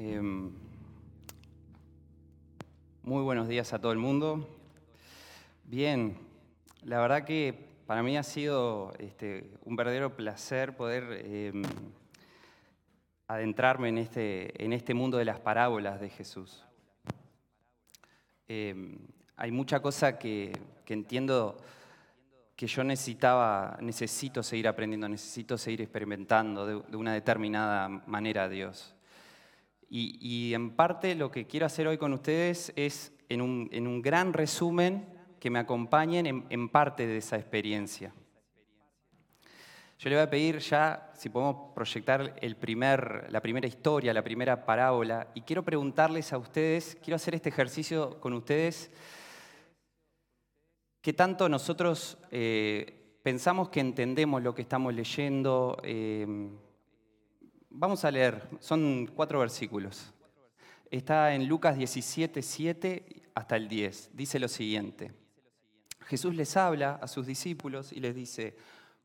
Em, muy buenos días a todo el mundo. Bien, la verdad que para mí ha sido este, un verdadero placer poder em, adentrarme en este, en este mundo de las parábolas de Jesús. Em, hay mucha cosa que, entiendo que yo necesitaba, necesito seguir aprendiendo, necesito seguir experimentando de, de una determinada manera a Dios. Y, en parte lo que quiero hacer hoy con ustedes es, en un, gran resumen, que me acompañen en, parte de esa experiencia. Yo le voy a pedir ya si podemos proyectar el primer, la primera historia, la primera parábola, y quiero preguntarles a ustedes, quiero hacer este ejercicio con ustedes, ¿qué tanto nosotros eh, pensamos que entendemos lo que estamos leyendo? Eh, Vamos a leer, son cuatro versículos. Está en Lucas 17, 7 hasta el 10. Dice lo siguiente. Jesús les habla a sus discípulos y les dice,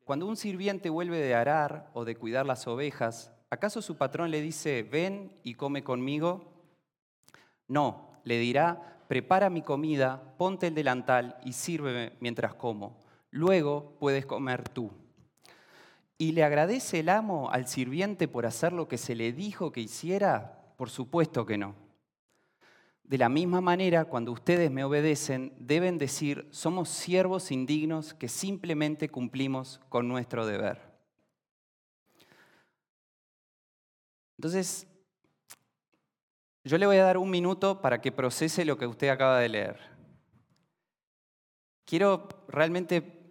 cuando un sirviente vuelve de arar o de cuidar las ovejas, ¿acaso su patrón le dice, ven y come conmigo? No, le dirá, prepara mi comida, ponte el delantal y sírveme mientras como. Luego puedes comer tú. ¿Y le agradece el amo al sirviente por hacer lo que se le dijo que hiciera? Por supuesto que no. De la misma manera, cuando ustedes me obedecen, deben decir, somos siervos indignos que simplemente cumplimos con nuestro deber. Entonces, yo le voy a dar un minuto para que procese lo que usted acaba de leer. Quiero realmente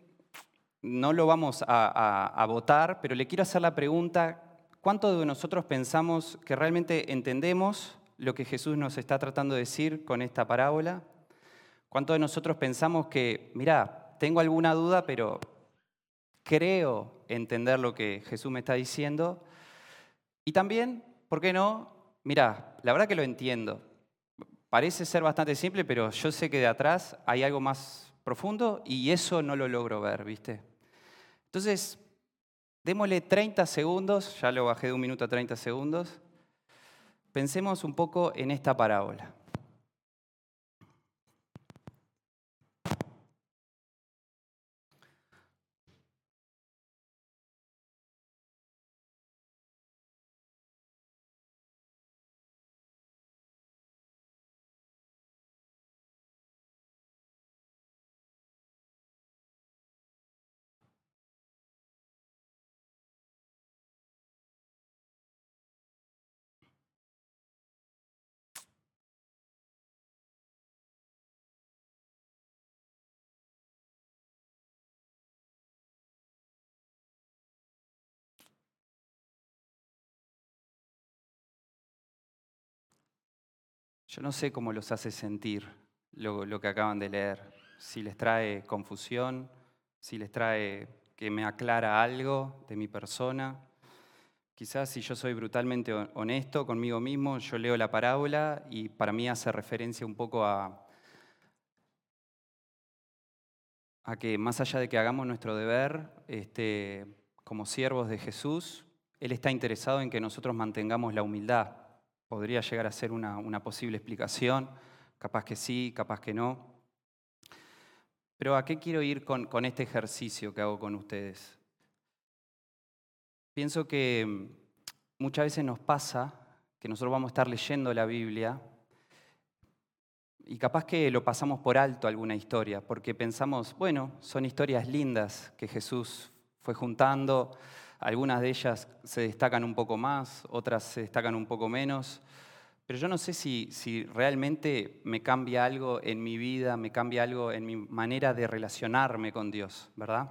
no lo vamos a, votar, pero le quiero hacer la pregunta, ¿cuántos de nosotros pensamos que realmente entendemos lo que Jesús nos está tratando de decir con esta parábola? ¿Cuántos de nosotros pensamos que, mira, tengo alguna duda, pero creo entender lo que Jesús me está diciendo? Y también, ¿por qué no? Mira, la verdad que lo entiendo. Parece ser bastante simple, pero yo sé que de atrás hay algo más profundo y eso no lo logro ver, ¿viste? Entonces, démosle 30 segundos, ya lo bajé de un minuto a 30 segundos. Pensemos un poco en esta parábola. Yo no sé cómo los hace sentir lo, que acaban de leer, si les trae confusión, si les trae que me aclara algo de mi persona. Quizás si yo soy brutalmente honesto conmigo mismo, yo leo la parábola y para mí hace referencia un poco a, que más allá de que hagamos nuestro deber este, como siervos de Jesús, Él está interesado en que nosotros mantengamos la humildad, podría llegar a ser una, posible explicación, capaz que sí, capaz que no. Pero ¿a qué quiero ir con, con este ejercicio que hago con ustedes? Pienso que mm, muchas veces nos pasa que nosotros vamos a estar leyendo la Biblia y capaz que lo pasamos por alto alguna historia, porque pensamos, bueno, son historias lindas que Jesús fue juntando, algunas de ellas se destacan un poco más, otras se destacan un poco menos, pero yo no sé si, realmente me cambia algo en mi vida, me cambia algo en mi manera de relacionarme con Dios, ¿verdad?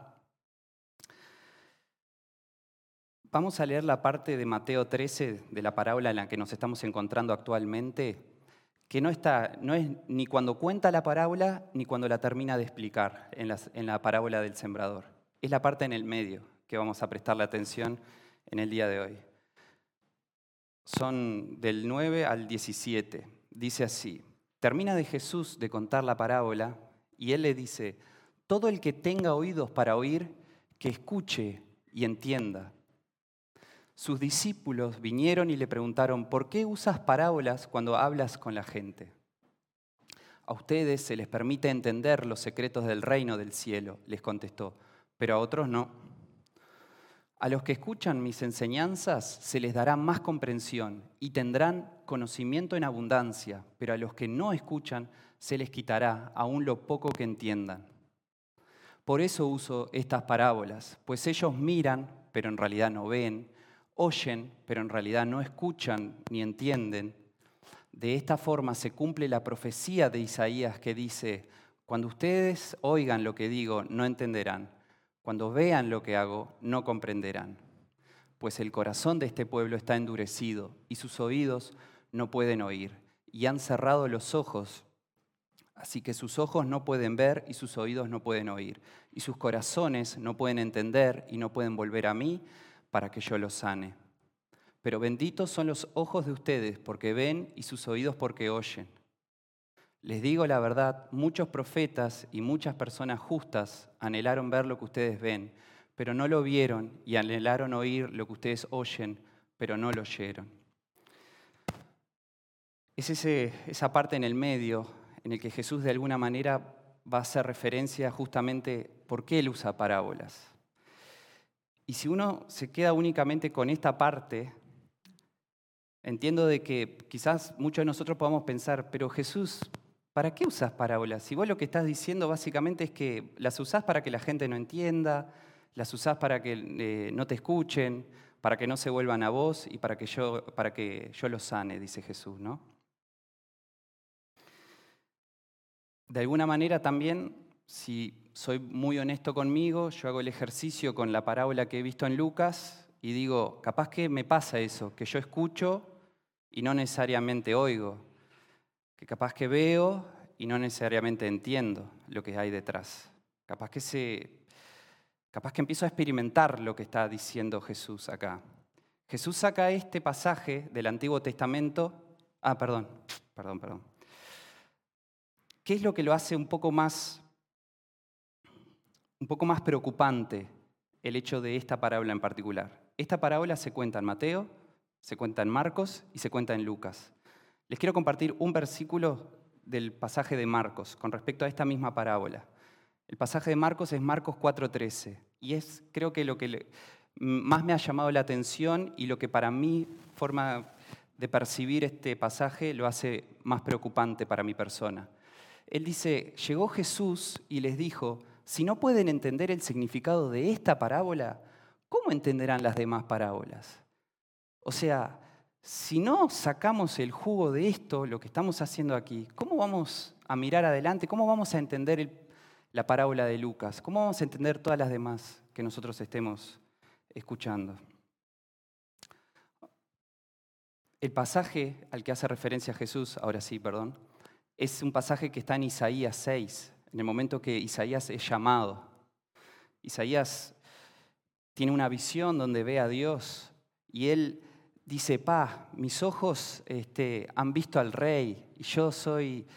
Vamos a leer la parte de Mateo 13 de la parábola en la que nos estamos encontrando actualmente, que no, está, no es ni cuando cuenta la parábola ni cuando la termina de explicar en la parábola del sembrador. Es la parte en el medio que vamos a prestarle atención en el día de hoy. Son del 9 al 17. Dice así, termina de Jesús de contar la parábola y él le dice, todo el que tenga oídos para oír, que escuche y entienda. sus discípulos vinieron y le preguntaron, ¿por qué usas parábolas cuando hablas con la gente? A ustedes se les permite entender los secretos del reino del cielo, les contestó, pero a otros no. A los que escuchan mis enseñanzas se les dará más comprensión y tendrán conocimiento en abundancia, pero a los que no escuchan se les quitará aún lo poco que entiendan. Por eso uso estas parábolas, pues ellos miran, pero en realidad no ven, oyen, pero en realidad no escuchan ni entienden. De esta forma se cumple la profecía de Isaías que dice, cuando ustedes oigan lo que digo, no entenderán. Cuando vean lo que hago, no comprenderán. Pues el corazón de este pueblo está endurecido y sus oídos no pueden oír. Y han cerrado los ojos, así que sus ojos no pueden ver y sus oídos no pueden oír. Y sus corazones no pueden entender y no pueden volver a mí para que yo los sane. Pero benditos son los ojos de ustedes porque ven y sus oídos porque oyen. Les digo la verdad, muchos profetas y muchas personas justas anhelaron ver lo que ustedes ven, pero no lo vieron y anhelaron oír lo que ustedes oyen, pero no lo oyeron. Es esa parte en el medio en el que Jesús de alguna manera va a hacer referencia justamente por qué él usa parábolas. Y si uno se queda únicamente con esta parte, Entiendo de que quizás muchos de nosotros podamos pensar, pero Jesús, ¿para qué usas parábolas? Si vos lo que estás diciendo básicamente es que las usás para que la gente no entienda, las usás para que eh, no te escuchen, para que no se vuelvan a vos y para que yo, para que yo los sane, dice Jesús, ¿no? De alguna manera también, si soy muy honesto conmigo, yo hago el ejercicio con la parábola que he visto en Lucas y digo, capaz que me pasa eso, que yo escucho y no necesariamente oigo, que capaz que veo y no necesariamente entiendo lo que hay detrás. Capaz que, se, capaz que empiezo a experimentar lo que está diciendo Jesús acá. Jesús saca este pasaje del Antiguo Testamento. Ah, perdón, perdón, perdón. ¿Qué es lo que lo hace un poco más, un poco más preocupante el hecho de esta parábola en particular? Esta parábola se cuenta en Mateo, se cuenta en Marcos y se cuenta en Lucas. Les quiero compartir un versículo del pasaje de Marcos con respecto a esta misma parábola. El pasaje de Marcos es Marcos 4:13 y es creo que lo que más me ha llamado la atención y lo que para mí forma de percibir este pasaje lo hace más preocupante para mi persona. Él dice, llegó Jesús y les dijo, si no pueden entender el significado de esta parábola, ¿cómo entenderán las demás parábolas? O sea, si no sacamos el jugo de esto, lo que estamos haciendo aquí, ¿cómo vamos a mirar adelante? ¿Cómo vamos a entender la parábola de Lucas? ¿Cómo vamos a entender todas las demás que nosotros estemos escuchando? El pasaje al que hace referencia Jesús, ahora sí, perdón, es un pasaje que está en Isaías 6, en el momento que Isaías es llamado. Isaías tiene una visión donde ve a Dios y él dice, pa, mis ojos este, han visto al rey y yo soy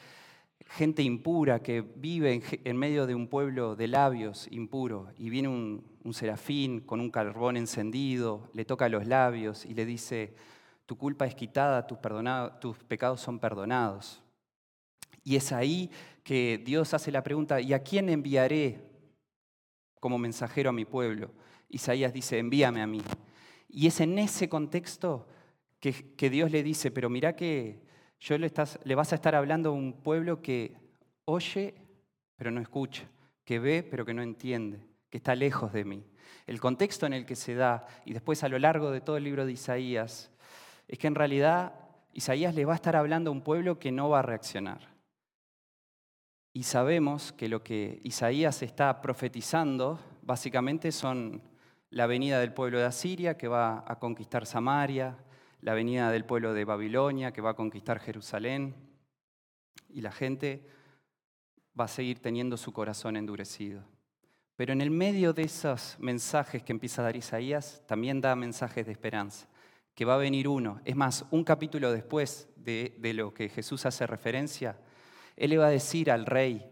gente impura que vive en, medio de un pueblo de labios impuros y viene un, serafín con un carbón encendido, le toca los labios y le dice, tu culpa es quitada, tus, tus pecados son perdonados. Y es ahí que Dios hace la pregunta, ¿y a quién enviaré como mensajero a mi pueblo? Isaías dice, envíame a mí. Y es en ese contexto que, Dios le dice, pero mira que yo le vas a estar hablando a un pueblo que oye, pero no escucha, que ve, pero que no entiende, que está lejos de mí. El contexto en el que se da, y después a lo largo de todo el libro de Isaías, es que en realidad Isaías le va a estar hablando a un pueblo que no va a reaccionar. Y sabemos que lo que Isaías está profetizando básicamente son la venida del pueblo de Asiria que va a conquistar Samaria, la venida del pueblo de Babilonia que va a conquistar Jerusalén, y la gente va a seguir teniendo su corazón endurecido. Pero en el medio de esos mensajes que empieza a dar Isaías, también da mensajes de esperanza, que va a venir uno. Es más, un capítulo después de, de lo que Jesús hace referencia, Él le va a decir al rey,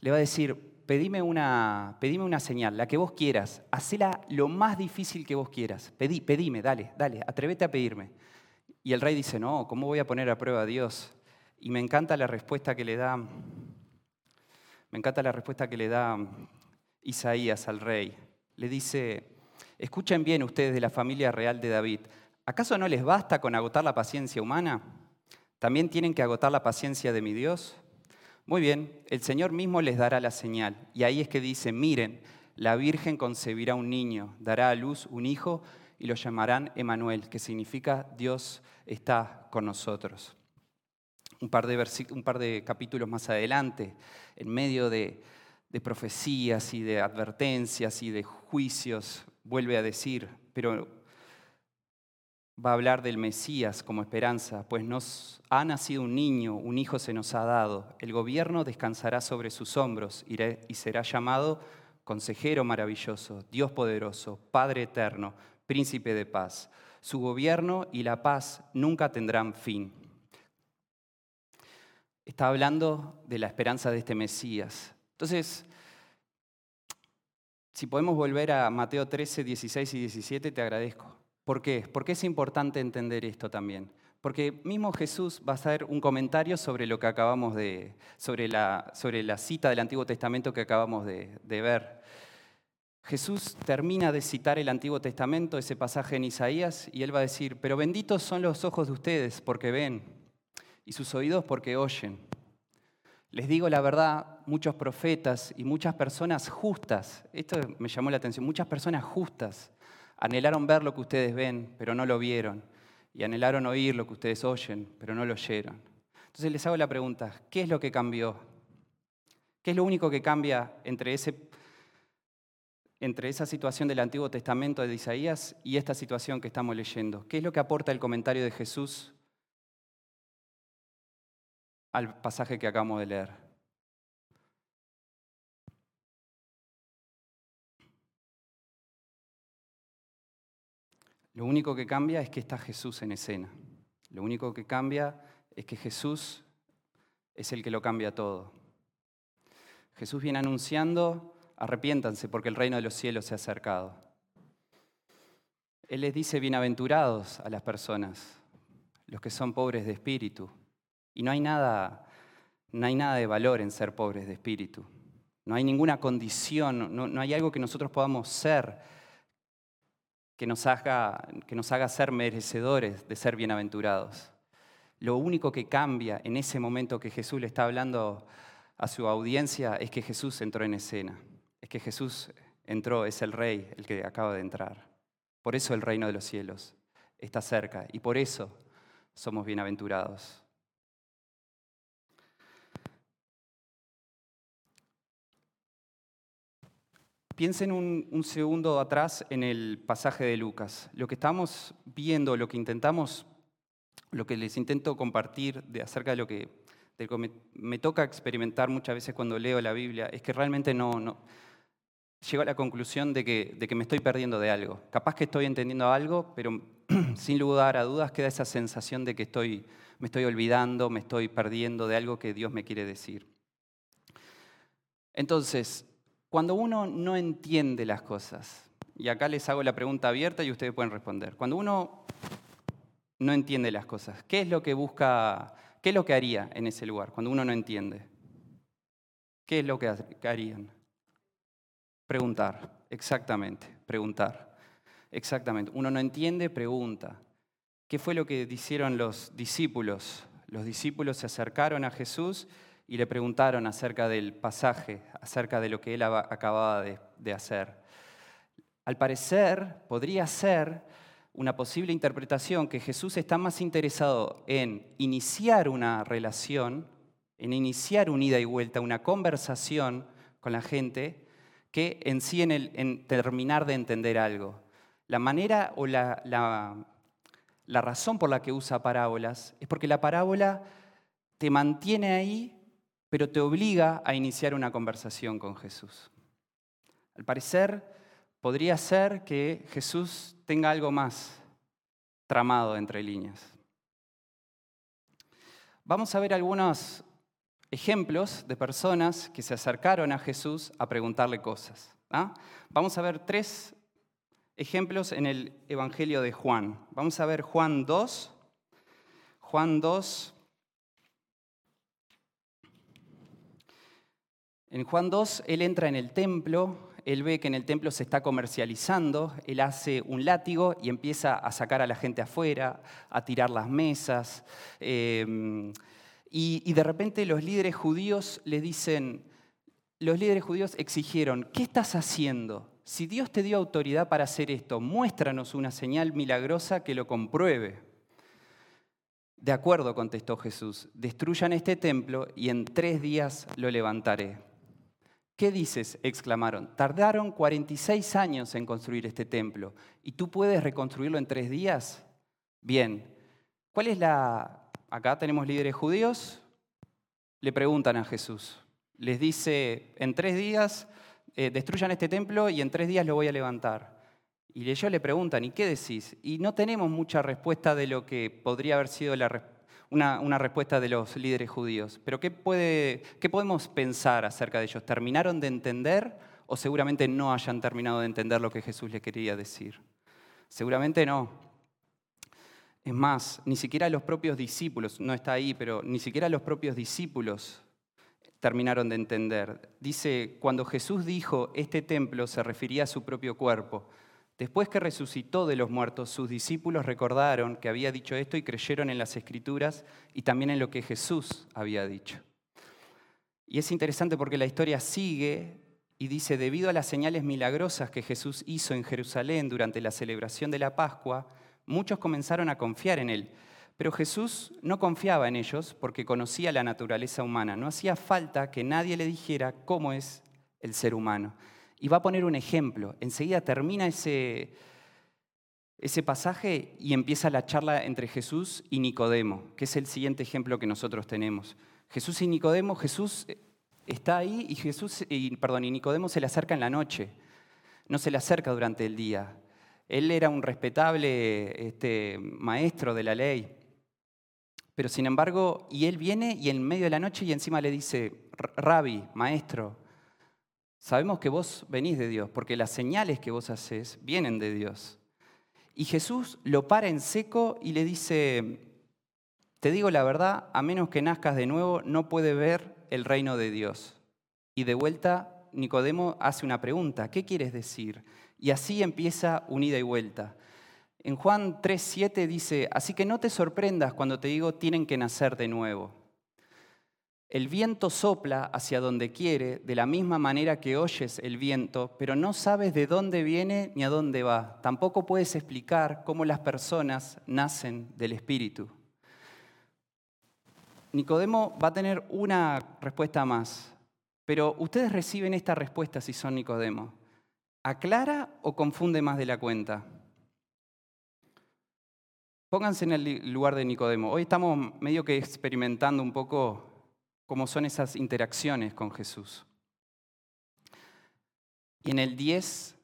le va a decir, pedime una, pedime una señal, la que vos quieras, hacela lo más difícil que vos quieras. Pedí, pedime, dale, dale, atrévete a pedirme. Y el rey dice, no, ¿cómo voy a poner a prueba a Dios? Y me encanta la respuesta que le da, me encanta la respuesta que le da Isaías al rey. Le dice, escuchen bien ustedes de la familia real de David, ¿acaso no les basta con agotar la paciencia humana? ¿También tienen que agotar la paciencia de mi Dios? Muy bien, el Señor mismo les dará la señal. Y ahí es que dice, miren, la Virgen concebirá un niño, dará a luz un hijo y lo llamarán Emanuel, que significa Dios está con nosotros. Un par de, un par de capítulos más adelante, en medio de, de profecías y de advertencias y de juicios, vuelve a decir, pero va a hablar del Mesías como esperanza, pues nos ha nacido un niño, un hijo se nos ha dado, el gobierno descansará sobre sus hombros y será llamado Consejero maravilloso, Dios poderoso, Padre eterno, Príncipe de paz. Su gobierno y la paz nunca tendrán fin. Está hablando de la esperanza de este Mesías. Entonces, si podemos volver a Mateo 13, 16 y 17, te agradezco. ¿Por qué? Porque es importante entender esto también. Porque mismo Jesús va a hacer un comentario sobre lo que acabamos de, sobre la, sobre la cita del Antiguo Testamento que acabamos de, de ver. Jesús termina de citar el Antiguo Testamento, ese pasaje en Isaías, y él va a decir, pero benditos son los ojos de ustedes porque ven, y sus oídos porque oyen. Les digo la verdad, muchos profetas y muchas personas justas, esto me llamó la atención, muchas personas justas anhelaron ver lo que ustedes ven, pero no lo vieron, y anhelaron oír lo que ustedes oyen, pero no lo oyeron. Entonces les hago la pregunta, ¿qué es lo que cambió? ¿Qué es lo único que cambia entre, ese, entre esa situación del Antiguo Testamento de Isaías y esta situación que estamos leyendo? ¿Qué es lo que aporta el comentario de Jesús al pasaje que acabamos de leer. Lo único que cambia es que está Jesús en escena. Lo único que cambia es que Jesús es el que lo cambia todo. Jesús viene anunciando, arrepiéntanse porque el reino de los cielos se ha acercado. Él les dice bienaventurados a las personas, los que son pobres de espíritu, y no hay nada, no hay nada de valor en ser pobres de espíritu. No hay ninguna condición, no, hay algo que nosotros podamos ser que nos, haga, que nos haga ser merecedores de ser bienaventurados. Lo único que cambia en ese momento que Jesús le está hablando a su audiencia es que Jesús entró en escena. Es que Jesús entró, es el rey el que acaba de entrar. Por eso el reino de los cielos está cerca y por eso somos bienaventurados. Piensen un, segundo atrás en el pasaje de Lucas. Lo que estamos viendo, lo que intentamos, lo que les intento compartir de acerca de lo que, me, toca experimentar muchas veces cuando leo la Biblia, es que realmente no, llego a la conclusión de que, me estoy perdiendo de algo. Capaz que estoy entendiendo algo, pero sin lugar a dudas queda esa sensación de que me estoy olvidando, me estoy perdiendo de algo que Dios me quiere decir. Entonces, cuando uno no entiende las cosas, y acá les hago la pregunta abierta y ustedes pueden responder, cuando uno no entiende las cosas, ¿qué es lo que busca, qué es lo que haría en ese lugar cuando uno no entiende? ¿Qué es lo que harían? Preguntar, exactamente, preguntar. Exactamente. Uno no entiende, pregunta. ¿Qué fue lo que hicieron los discípulos? Los discípulos se acercaron a Jesús y le preguntaron acerca del pasaje, acerca de lo que él acababa de, hacer. Al parecer, podría ser una posible interpretación que Jesús está más interesado en iniciar una relación, en iniciar un ida y vuelta, una conversación con la gente, que en sí en, terminar de entender algo. La manera o la, la razón por la que usa parábolas es porque la parábola te mantiene ahí pero te obliga a iniciar una conversación con Jesús. Al parecer, podría ser que Jesús tenga algo más tramado entre líneas. Vamos a ver algunos, ejemplos de personas que se acercaron a Jesús a preguntarle cosas. ¿ah? Vamos a ver tres ejemplos en el Evangelio de Juan. Vamos a ver Juan 2. Juan 2. En Juan 2, él entra en el templo, él ve que en el templo se está comercializando, él hace un látigo y empieza a sacar a la gente afuera, a tirar las mesas. Em, y, y de repente los líderes judíos le dicen, los líderes judíos exigieron, ¿qué estás haciendo? Si Dios te dio autoridad para hacer esto, muéstranos una señal milagrosa que lo compruebe. De acuerdo, contestó Jesús, destruyan este templo y en tres días lo levantaré. ¿Qué dices? exclamaron. Tardaron 46 años en construir este templo y tú puedes reconstruirlo en tres días. Bien, ¿cuál es la... Acá tenemos líderes judíos, le preguntan a Jesús, les dice, en tres días eh, destruyan este templo y en tres días lo voy a levantar. Y ellos le preguntan, ¿y qué decís? Y no tenemos mucha respuesta de lo que podría haber sido una, respuesta de los líderes judíos. Pero ¿qué, puede, ¿qué podemos pensar acerca de ellos? ¿Terminaron de entender o seguramente no hayan terminado de entender lo que Jesús les quería decir? Seguramente no. Es más, ni siquiera los propios discípulos, no está ahí, pero ni siquiera los propios discípulos terminaron de entender. Dice, cuando Jesús dijo, este templo se refería a su propio cuerpo. Después que resucitó de los muertos, sus discípulos recordaron que había dicho esto y creyeron en las escrituras y también en lo que Jesús había dicho. Y es interesante porque la historia sigue y dice, debido a las señales milagrosas que Jesús hizo en Jerusalén durante la celebración de la Pascua, muchos comenzaron a confiar en él. Pero Jesús no confiaba en ellos porque conocía la naturaleza humana. No hacía falta que nadie le dijera cómo es el ser humano. Y va a poner un ejemplo. Enseguida termina ese, ese pasaje y empieza la charla entre Jesús y Nicodemo, que es el siguiente ejemplo que nosotros tenemos. Jesús y Nicodemo, Jesús está ahí y, Jesús, y, perdón, y Nicodemo se le acerca en la noche, no se le acerca durante el día. Él era un respetable este, maestro de la ley, pero sin embargo, y él viene y en medio de la noche y encima le dice, Rabbi, maestro, sabemos que vos venís de Dios, porque las señales que vos haces vienen de Dios. Y Jesús lo para en seco y le dice, te digo la verdad, a menos que nazcas de nuevo, no puede ver el reino de Dios. Y de vuelta, Nicodemo hace una pregunta, ¿qué quieres decir? Y así empieza unida y vuelta. En Juan 3:7 dice, así que no te sorprendas cuando te digo tienen que nacer de nuevo. El viento sopla hacia donde quiere, de la misma manera que oyes el viento, pero no sabes de dónde viene ni a dónde va. Tampoco puedes explicar cómo las personas nacen del Espíritu. Nicodemo va a tener una respuesta más, pero ustedes reciben esta respuesta si son Nicodemo. ¿Aclara o confunde más de la cuenta? Pónganse en el lugar de Nicodemo. Hoy estamos medio que experimentando un poco cómo son esas interacciones con Jesús. Y en el 10,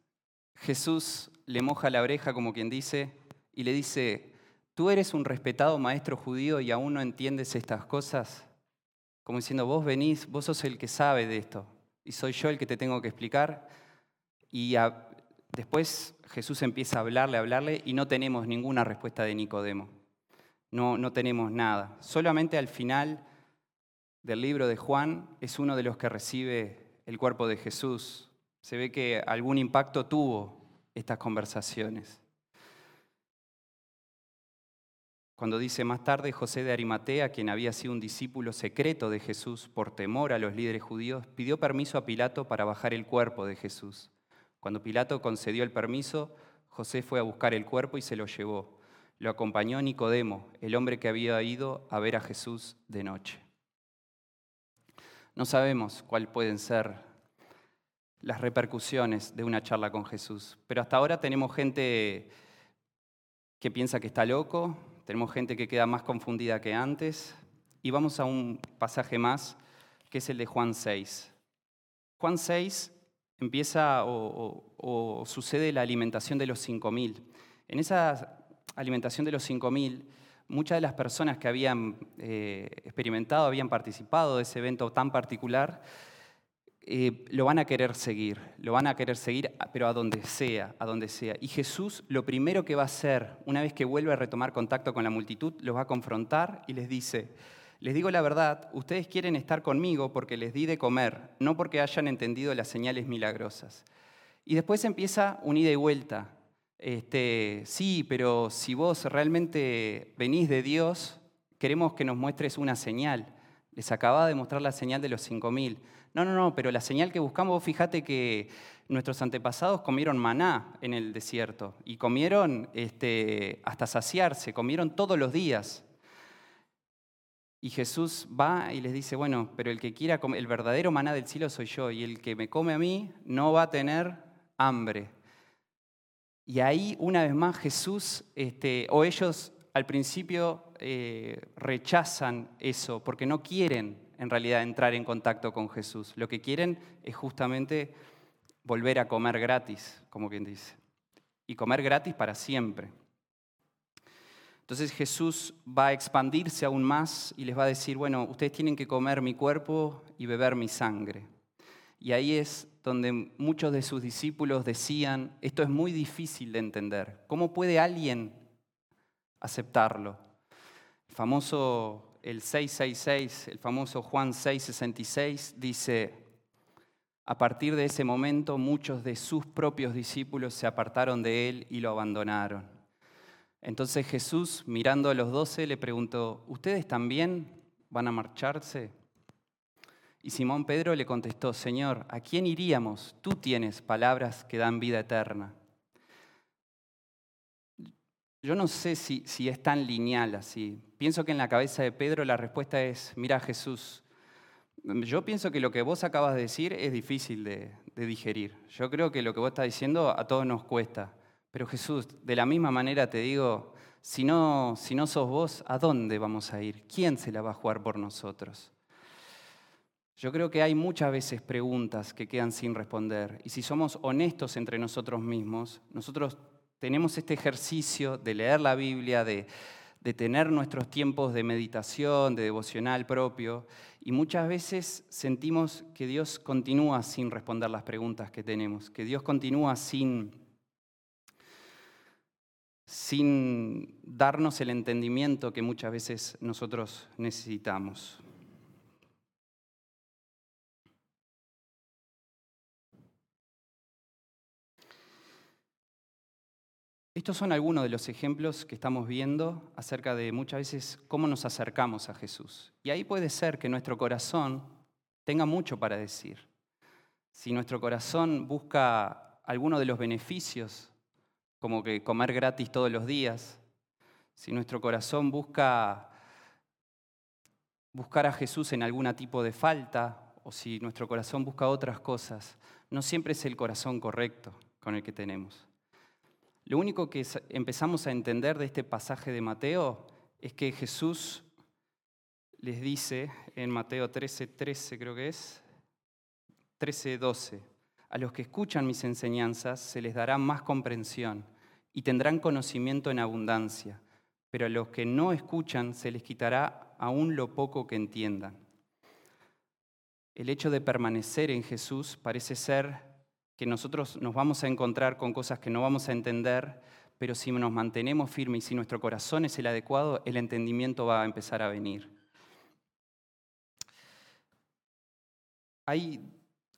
Jesús le moja la oreja, como quien dice, y le dice, ¿tú eres un respetado maestro judío y aún no entiendes estas cosas? Como diciendo, vos venís, vos sos el que sabe de esto, y soy yo el que te tengo que explicar. Y después Jesús empieza a hablarle, a hablarle y no tenemos ninguna respuesta de Nicodemo. No, no tenemos nada. Solamente al final del libro de Juan es uno de los que recibe el cuerpo de Jesús. Se ve que algún impacto tuvo estas conversaciones. Cuando dice más tarde José de Arimatea, quien había sido un discípulo secreto de Jesús por temor a los líderes judíos, pidió permiso a Pilato para bajar el cuerpo de Jesús. Cuando Pilato concedió el permiso, José fue a buscar el cuerpo y se lo llevó. Lo acompañó Nicodemo, el hombre que había ido a ver a Jesús de noche. No sabemos cuáles pueden ser las repercusiones de una charla con Jesús, pero hasta ahora tenemos gente que piensa que está loco, tenemos gente que queda más confundida que antes, y vamos a un pasaje más, que es el de Juan 6. Juan 6 empieza o, sucede la alimentación de los 5.000. En esa alimentación de los 5.000 muchas de las personas que habían eh, experimentado, habían participado de ese evento tan particular, eh, lo van a querer seguir, lo van a querer seguir, pero a donde sea, a donde sea. Y Jesús lo primero que va a hacer, una vez que vuelve a retomar contacto con la multitud, los va a confrontar y les dice, les digo la verdad, ustedes quieren estar conmigo porque les di de comer, no porque hayan entendido las señales milagrosas. Y después empieza un ida y vuelta. Este, sí, pero si vos realmente venís de Dios, queremos que nos muestres una señal. Les acaba de mostrar la señal de los 5000. No, no, no, pero la señal que buscamos, fíjate que nuestros antepasados comieron maná en el desierto y comieron este, hasta saciarse, comieron todos los días. Y Jesús va y les dice, bueno, pero el que quiera comer, el verdadero maná del cielo soy yo, y el que me come a mí no va a tener hambre. Y ahí, una vez más, Jesús, este, o ellos al principio eh, rechazan eso, porque no quieren en realidad entrar en contacto con Jesús. Lo que quieren es justamente volver a comer gratis, como quien dice. Y comer gratis para siempre. Entonces Jesús va a expandirse aún más y les va a decir, bueno, ustedes tienen que comer mi cuerpo y beber mi sangre. Y ahí es donde muchos de sus discípulos decían, esto es muy difícil de entender. ¿Cómo puede alguien aceptarlo? El famoso el 666, el famoso Juan 666, dice, a partir de ese momento muchos de sus propios discípulos se apartaron de él y lo abandonaron. Entonces Jesús, mirando a los doce, le preguntó, ¿ustedes también van a marcharse? Y Simón Pedro le contestó, Señor, ¿a quién iríamos? Tú tienes palabras que dan vida eterna. Yo no sé si, es tan lineal así. Pienso que en la cabeza de Pedro la respuesta es, mira Jesús, yo pienso que lo que vos acabas de decir es difícil de, digerir. Yo creo que lo que vos estás diciendo a todos nos cuesta. Pero Jesús, de la misma manera te digo, si no, si no sos vos, ¿a dónde vamos a ir? ¿Quién se la va a jugar por nosotros? Yo creo que hay muchas veces preguntas que quedan sin responder. Y si somos honestos entre nosotros mismos, nosotros tenemos este ejercicio de leer la Biblia, de, tener nuestros tiempos de meditación, de devocional propio, y muchas veces sentimos que Dios continúa sin responder las preguntas que tenemos, que Dios continúa sin, sin darnos el entendimiento que muchas veces nosotros necesitamos. Estos son algunos de los ejemplos que estamos viendo acerca de muchas veces cómo nos acercamos a Jesús. Y ahí puede ser que nuestro corazón tenga mucho para decir. Si nuestro corazón busca alguno de los beneficios, como que comer gratis todos los días, si nuestro corazón busca buscar a Jesús en algún tipo de falta, o si nuestro corazón busca otras cosas, no siempre es el corazón correcto con el que tenemos. Lo único que empezamos a entender de este pasaje de Mateo es que Jesús les dice en Mateo 13, 13 creo que es, 13, 12, a los que escuchan mis enseñanzas se les dará más comprensión y tendrán conocimiento en abundancia, pero a los que no escuchan se les quitará aún lo poco que entiendan. El hecho de permanecer en Jesús parece ser que nosotros nos vamos a encontrar con cosas que no vamos a entender, pero si nos mantenemos firmes y si nuestro corazón es el adecuado, el entendimiento va a empezar a venir. Hay,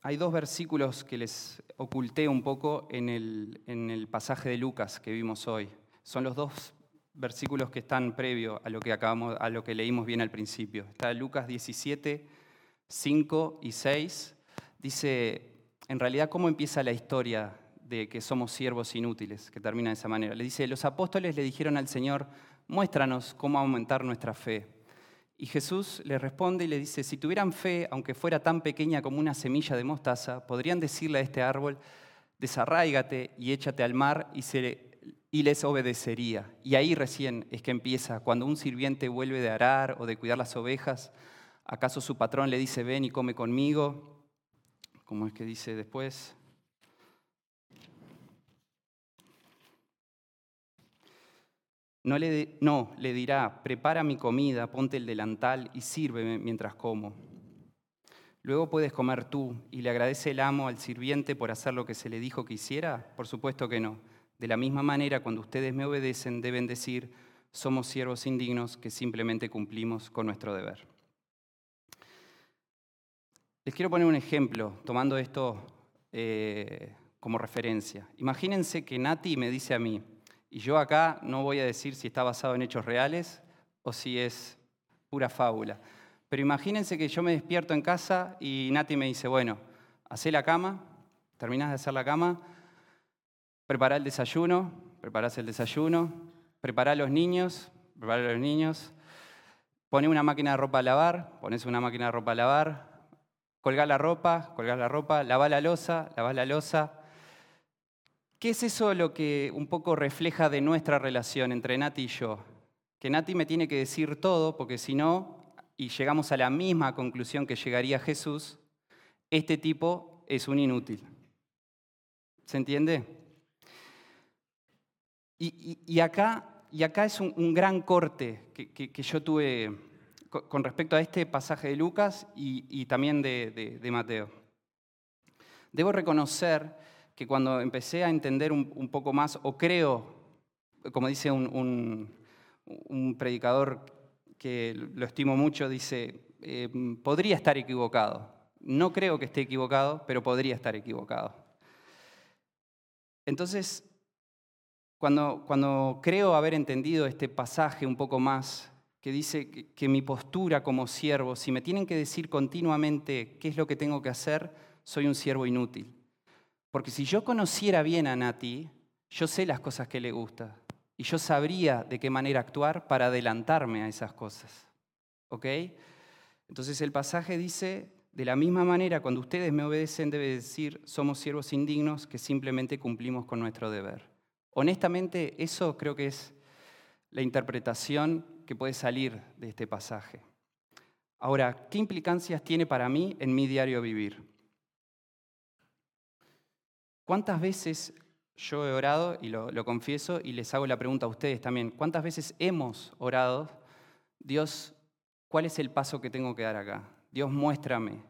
hay dos versículos que les oculté un poco en el, en el pasaje de Lucas que vimos hoy. Son los dos versículos que están previo a lo que, acabamos, a lo que leímos bien al principio. Está Lucas 17, 5 y 6. Dice, en realidad cómo empieza la historia de que somos siervos inútiles, que termina de esa manera. Le dice, los apóstoles le dijeron al Señor, muéstranos cómo aumentar nuestra fe. Y Jesús le responde y le dice, si tuvieran fe, aunque fuera tan pequeña como una semilla de mostaza, podrían decirle a este árbol, desarráigate y échate al mar y, y les obedecería. Y ahí recién es que empieza, cuando un sirviente vuelve de arar o de cuidar las ovejas, ¿acaso su patrón le dice, ven y come conmigo? ¿Cómo es que dice después? No le, no, le dirá, prepara mi comida, ponte el delantal y sírveme mientras como. Luego puedes comer tú y le agradece el amo al sirviente por hacer lo que se le dijo que hiciera. Por supuesto que no. De la misma manera, cuando ustedes me obedecen, deben decir, somos siervos indignos que simplemente cumplimos con nuestro deber. Les quiero poner un ejemplo, tomando esto eh, como referencia. Imagínense que Nati me dice a mí, y yo acá no voy a decir si está basado en hechos reales o si es pura fábula, pero imagínense que yo me despierto en casa y Nati me dice, bueno, hacé la cama, terminás de hacer la cama, prepara el desayuno, preparás el desayuno, prepara a los niños, prepara a los niños, pone una máquina de ropa a lavar, pones una máquina de ropa a lavar, colgá la ropa, colgá la ropa, lavá la losa, lavá la losa. ¿Qué es eso lo que un poco refleja de nuestra relación entre Nati y yo? Que Nati me tiene que decir todo, porque si no, y llegamos a la misma conclusión que llegaría Jesús, este tipo es un inútil. ¿Se entiende? Y, acá, y acá, es un, gran corte que, yo tuve con respecto a este pasaje de Lucas y, también de, Mateo. Debo reconocer que cuando empecé a entender un, poco más, o creo, como dice un, predicador que lo estimo mucho, dice, eh, podría estar equivocado. No creo que esté equivocado, pero podría estar equivocado. Entonces, cuando, creo haber entendido este pasaje un poco más, que dice que, mi postura como siervo, si me tienen que decir continuamente qué es lo que tengo que hacer, soy un siervo inútil. Porque si yo conociera bien a Nati, yo sé las cosas que le gustan y yo sabría de qué manera actuar para adelantarme a esas cosas. ¿Ok? Entonces el pasaje dice, de la misma manera, cuando ustedes me obedecen, debe decir, somos siervos indignos que simplemente cumplimos con nuestro deber. Honestamente, eso creo que es la interpretación que puede salir de este pasaje. Ahora, ¿qué implicancias tiene para mí en mi diario vivir? ¿Cuántas veces yo he orado, y lo, confieso, y les hago la pregunta a ustedes también, ¿cuántas veces hemos orado, Dios, cuál es el paso que tengo que dar acá? Dios, muéstrame,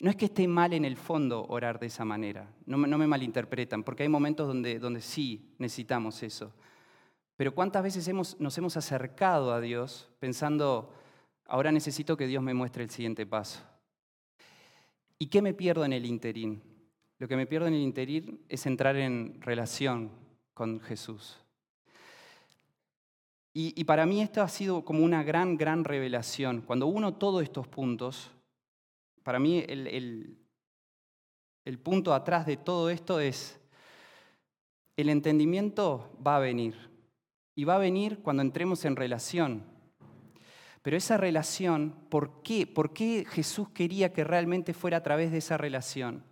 no es que esté mal en el fondo orar de esa manera, no, me malinterpretan, porque hay momentos donde, donde sí necesitamos eso. Pero ¿cuántas veces nos hemos acercado a Dios pensando, ahora necesito que Dios me muestre el siguiente paso? ¿Y qué me pierdo en el interín? Lo que me pierdo en el interín es entrar en relación con Jesús. Y, y para mí esto ha sido como una gran, gran revelación. Cuando uno todos estos puntos, para mí el, punto atrás de todo esto es, el entendimiento va a venir. Y va a venir cuando entremos en relación. Pero esa relación, ¿por qué? ¿Por qué Jesús quería que realmente fuera a través de esa relación?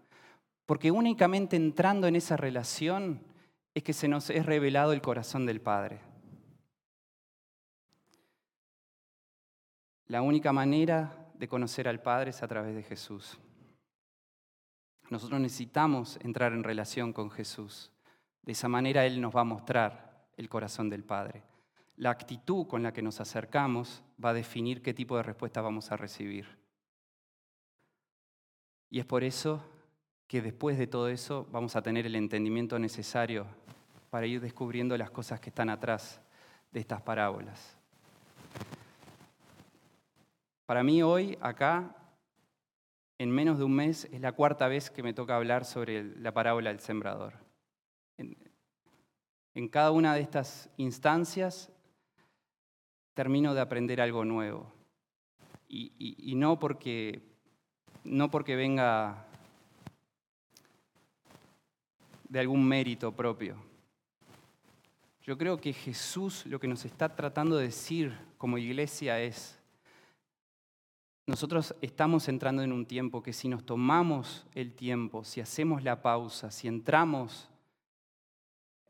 Porque únicamente entrando en esa relación es que se nos es revelado el corazón del Padre. La única manera de conocer al Padre es a través de Jesús. Nosotros necesitamos entrar en relación con Jesús. De esa manera Él nos va a mostrar el corazón del Padre. La actitud con la que nos acercamos va a definir qué tipo de respuesta vamos a recibir. Y es por eso que después de todo eso vamos a tener el entendimiento necesario para ir descubriendo las cosas que están atrás de estas parábolas. Para mí hoy, acá, en menos de un mes, es la cuarta vez que me toca hablar sobre la parábola del sembrador. En, cada una de estas instancias termino de aprender algo nuevo. Y, no, porque, no porque venga de algún mérito propio. Yo creo que Jesús lo que nos está tratando de decir como iglesia es, nosotros estamos entrando en un tiempo que si nos tomamos el tiempo, si hacemos la pausa, si entramos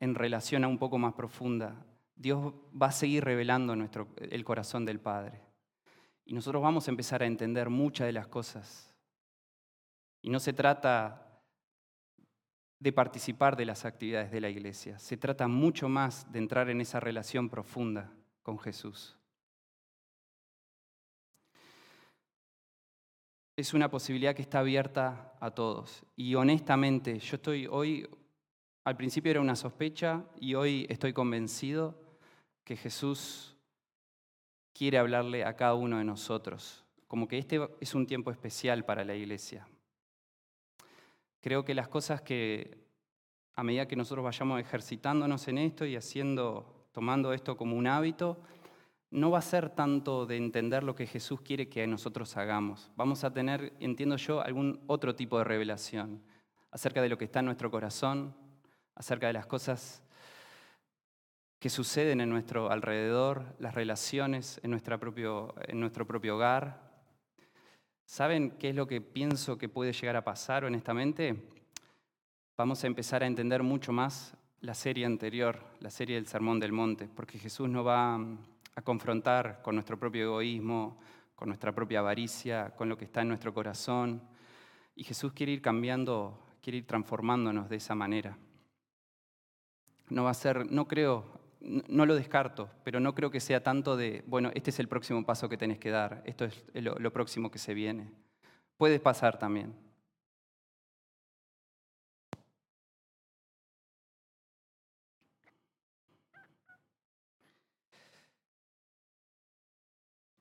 en relación a un poco más profunda, Dios va a seguir revelando nuestro, el corazón del Padre. Y nosotros vamos a empezar a entender muchas de las cosas. Y no se trata de participar de las actividades de la iglesia. Se trata mucho más de entrar en esa relación profunda con Jesús. Es una posibilidad que está abierta a todos. Y honestamente, yo estoy hoy, al principio era una sospecha y hoy estoy convencido que Jesús quiere hablarle a cada uno de nosotros. Como que este es un tiempo especial para la iglesia. Creo que las cosas que a medida que nosotros vayamos ejercitándonos en esto y haciendo, tomando esto como un hábito, no va a ser tanto de entender lo que Jesús quiere que nosotros hagamos. Vamos a tener, entiendo yo, algún otro tipo de revelación acerca de lo que está en nuestro corazón, acerca de las cosas que suceden en nuestro alrededor, las relaciones en, propio, en nuestro propio hogar, ¿Saben qué es lo que pienso que puede llegar a pasar honestamente? Vamos a empezar a entender mucho más la serie anterior, la serie del Sermón del Monte, porque Jesús nos va a confrontar con nuestro propio egoísmo, con nuestra propia avaricia, con lo que está en nuestro corazón. Y Jesús quiere ir cambiando, quiere ir transformándonos de esa manera. No va a ser, no creo, no lo descarto, pero no creo que sea tanto de, bueno, este es el próximo paso que tenés que dar, esto es lo, próximo que se viene. Puede pasar también.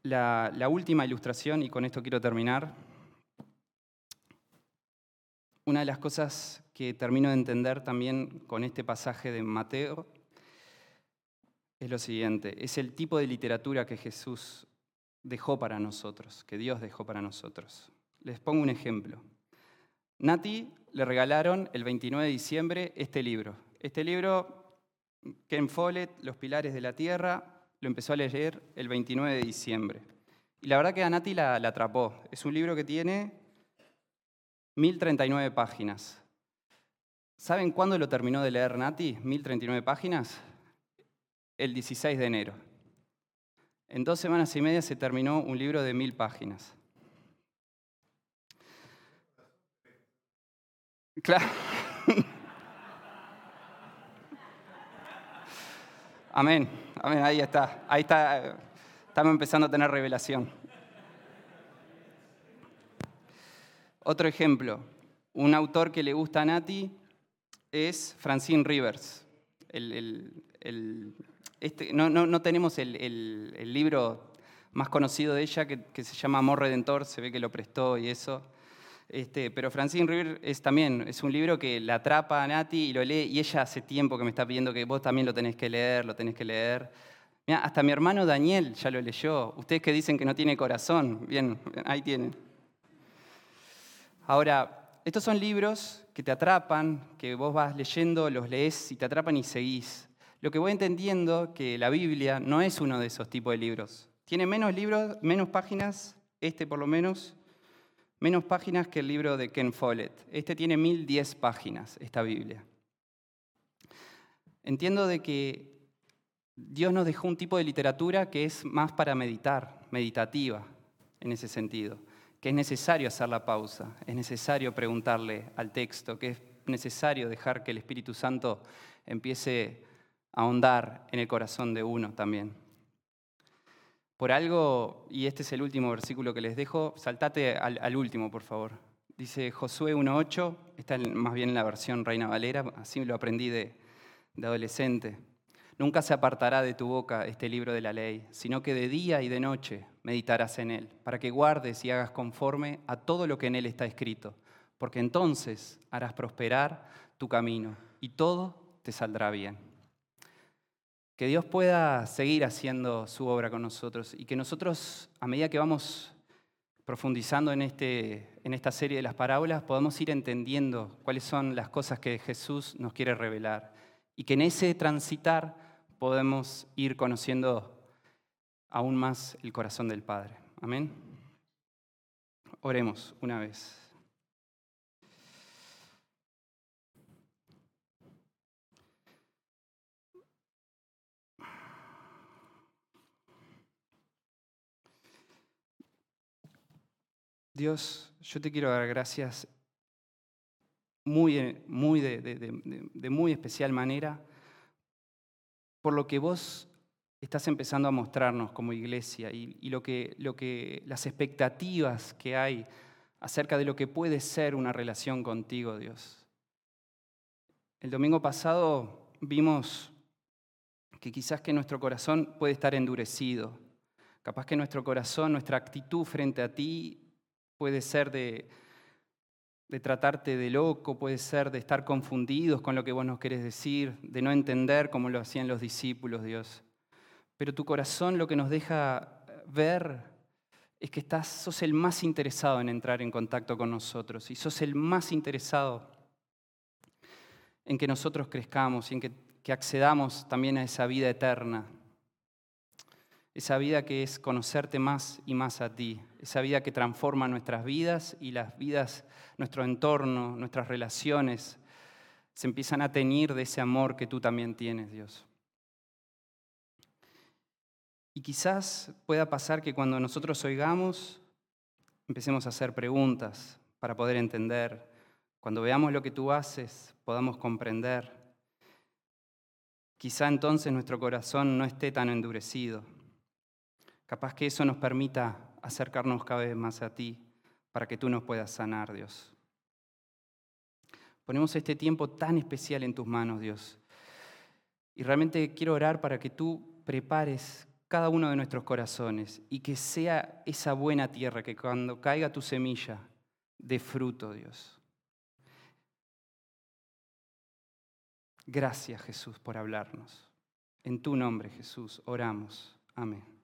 La, la, última ilustración, y con esto quiero terminar, una de las cosas que termino de entender también con este pasaje de Mateo es lo siguiente, es el tipo de literatura que Jesús dejó para nosotros, que Dios dejó para nosotros. Les pongo un ejemplo. Nati le regalaron el 29 de diciembre este libro. Este libro, Ken Follett, Los Pilares de la Tierra, lo empezó a leer el 29 de diciembre. Y la verdad que a Nati la, la atrapó. Es un libro que tiene 1039 páginas. ¿Saben cuándo lo terminó de leer Nati? 1039 páginas el 16 de enero. En dos semanas y media se terminó un libro de mil páginas. Claro. Amén, amén, ahí está. Ahí está, estamos empezando a tener revelación. Otro ejemplo, un autor que le gusta a Nati es Francine Rivers, este, no, tenemos el, libro más conocido de ella que, se llama Amor Redentor, se ve que lo prestó y eso. Este, pero Francine River es también, es un libro que la atrapa a Nati y lo lee, y ella hace tiempo que me está pidiendo que vos también lo tenés que leer, lo tenés que leer. Hasta mi hermano Daniel ya lo leyó. Ustedes que dicen que no tiene corazón, bien, ahí tienen. Ahora, estos son libros que te atrapan, que vos vas leyendo, los lees y te atrapan y seguís lo que voy entendiendo que la Biblia no es uno de esos tipos de libros. Tiene menos libros, menos páginas, este por lo menos, menos páginas que el libro de Ken Follett. Este tiene 1010 páginas, esta Biblia. Entiendo de que Dios nos dejó un tipo de literatura que es más para meditar, meditativa en ese sentido, que es necesario hacer la pausa, es necesario preguntarle al texto, que es necesario dejar que el Espíritu Santo empiece ahondar en el corazón de uno también. Por algo, y este es el último versículo que les dejo, saltate al, último, por favor. Dice Josué 1.8, está más bien en la versión Reina Valera, así lo aprendí de adolescente. Nunca se apartará de tu boca este libro de la ley, sino que de día y de noche meditarás en él, para que guardes y hagas conforme a todo lo que en él está escrito, porque entonces harás prosperar tu camino y todo te saldrá bien. Que Dios pueda seguir haciendo su obra con nosotros y que nosotros, a medida que vamos profundizando en, este, en esta serie de las parábolas, podamos ir entendiendo cuáles son las cosas que Jesús nos quiere revelar y que en ese transitar podemos ir conociendo aún más el corazón del Padre. Amén. Oremos una vez. Dios, yo te quiero dar gracias muy, muy de, muy especial manera por lo que vos estás empezando a mostrarnos como iglesia y, lo que, lo que, las expectativas que hay acerca de lo que puede ser una relación contigo, Dios. El domingo pasado vimos que quizás que nuestro corazón puede estar endurecido, capaz que nuestro corazón, nuestra actitud frente a ti puede ser de, de tratarte de loco, puede ser de estar confundidos con lo que vos nos querés decir, de no entender como lo hacían los discípulos, Dios. Pero tu corazón lo que nos deja ver es que estás, sos el más interesado en entrar en contacto con nosotros y sos el más interesado en que nosotros crezcamos y en que, que accedamos también a esa vida eterna. Esa vida que es conocerte más y más a ti. Esa vida que transforma nuestras vidas y las vidas, nuestro entorno, nuestras relaciones, se empiezan a teñir de ese amor que tú también tienes, Dios. Y quizás pueda pasar que cuando nosotros oigamos, empecemos a hacer preguntas para poder entender. Cuando veamos lo que tú haces, podamos comprender. Quizá entonces nuestro corazón no esté tan endurecido. Capaz que eso nos permita acercarnos cada vez más a ti para que tú nos puedas sanar, Dios. Ponemos este tiempo tan especial en tus manos, Dios. Y realmente quiero orar para que tú prepares cada uno de nuestros corazones y que sea esa buena tierra que cuando caiga tu semilla dé fruto, Dios. Gracias Jesús por hablarnos. En tu nombre Jesús oramos. Amén.